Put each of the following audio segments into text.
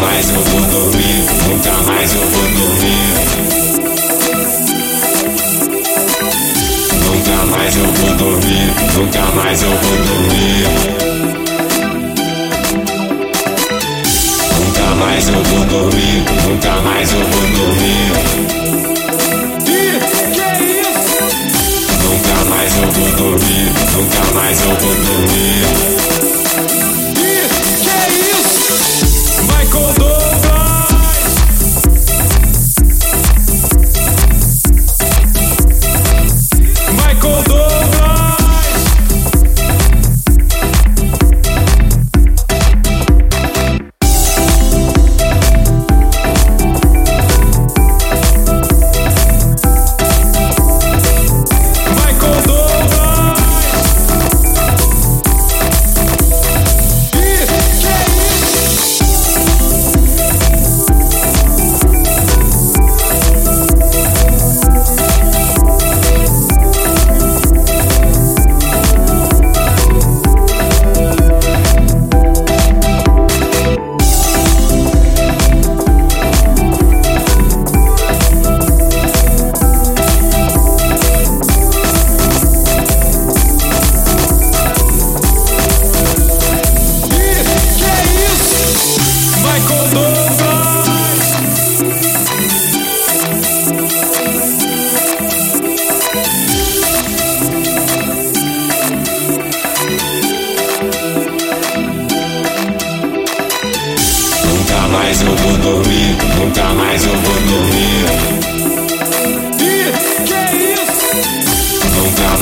mais eu vou dormir, nunca mais eu vou dormir. Nunca mais eu vou dormir, nunca mais eu vou dormir.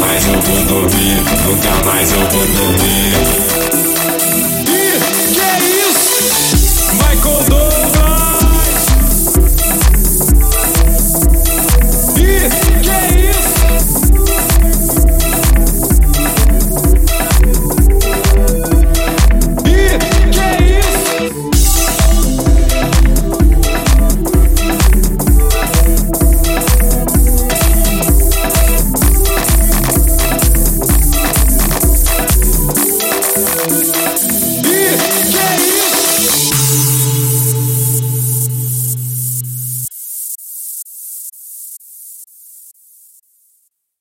Mais eu vou dormir, nunca mais eu vou dormir. Thanks.